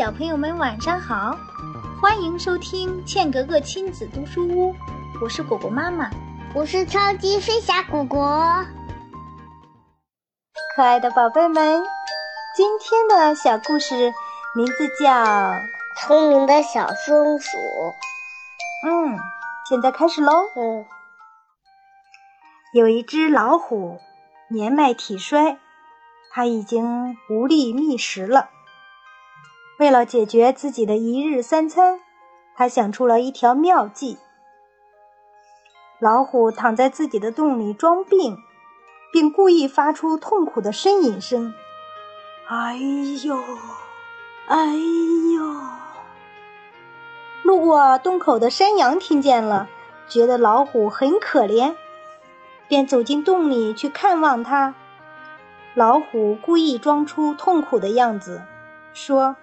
小朋友们晚上好，欢迎收听茜格格亲子读书屋，我是果果妈妈，我是超级飞侠果果。可爱的宝贝们，今天的小故事名字叫《聪明的小松鼠》。嗯，现在开始喽。嗯，有一只老虎，年迈体衰，它已经无力觅食了。为了解决自己的一日三餐，他想出了一条妙计。老虎躺在自己的洞里装病，并故意发出痛苦的呻吟声：“哎呦，哎呦！”路过洞口的山羊听见了，觉得老虎很可怜，便走进洞里去看望它。老虎故意装出痛苦的样子，说。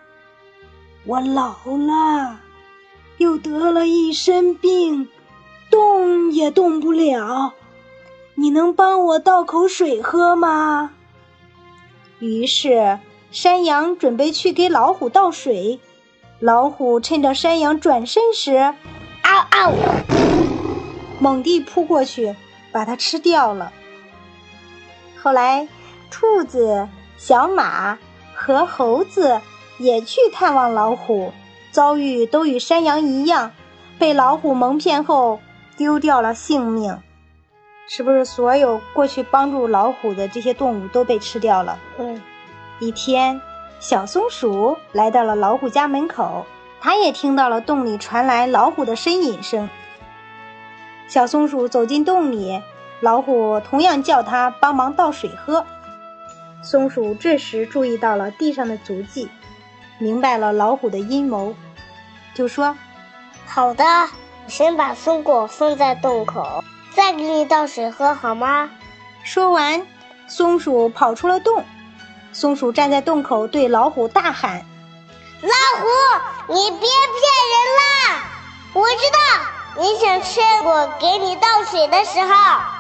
我老了，又得了一身病，动也动不了。你能帮我倒口水喝吗？于是，山羊准备去给老虎倒水。老虎趁着山羊转身时，嗷嗷，猛地扑过去，把它吃掉了。后来，兔子、小马和猴子。也去探望老虎，遭遇都与山羊一样，被老虎蒙骗后丢掉了性命。是不是所有过去帮助老虎的这些动物都被吃掉了？嗯。一天，小松鼠来到了老虎家门口，它也听到了洞里传来老虎的呻吟声。小松鼠走进洞里，老虎同样叫它帮忙倒水喝。松鼠这时注意到了地上的足迹。明白了老虎的阴谋，就说：“好的，我先把松果放在洞口，再给你倒水喝，好吗？”说完，松鼠跑出了洞。松鼠站在洞口，对老虎大喊：“老虎，你别骗人啦！我知道你想趁我给你倒水的时候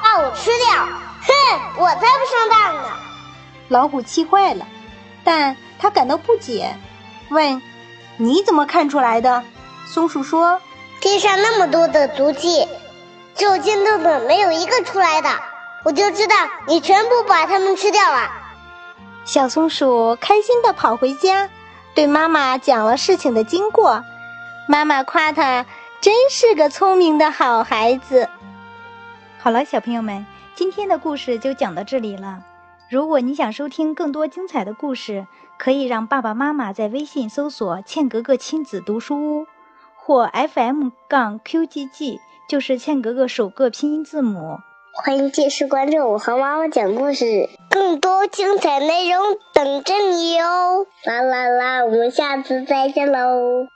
把我吃掉。哼，我才不上当呢！”老虎气坏了，但他感到不解。问：“你怎么看出来的？”松鼠说：“地上那么多的足迹，只有尖洞的没有一个出来的，我就知道你全部把它们吃掉了。”小松鼠开心地跑回家，对妈妈讲了事情的经过。妈妈夸它真是个聪明的好孩子。好了，小朋友们，今天的故事就讲到这里了。如果你想收听更多精彩的故事，可以让爸爸妈妈在微信搜索“茜格格亲子读书屋”或 FM 杠 QGG，就是茜格格首个拼音字母。欢迎继续关注我和妈妈讲故事，更多精彩内容等着你哟！啦啦啦，我们下次再见喽！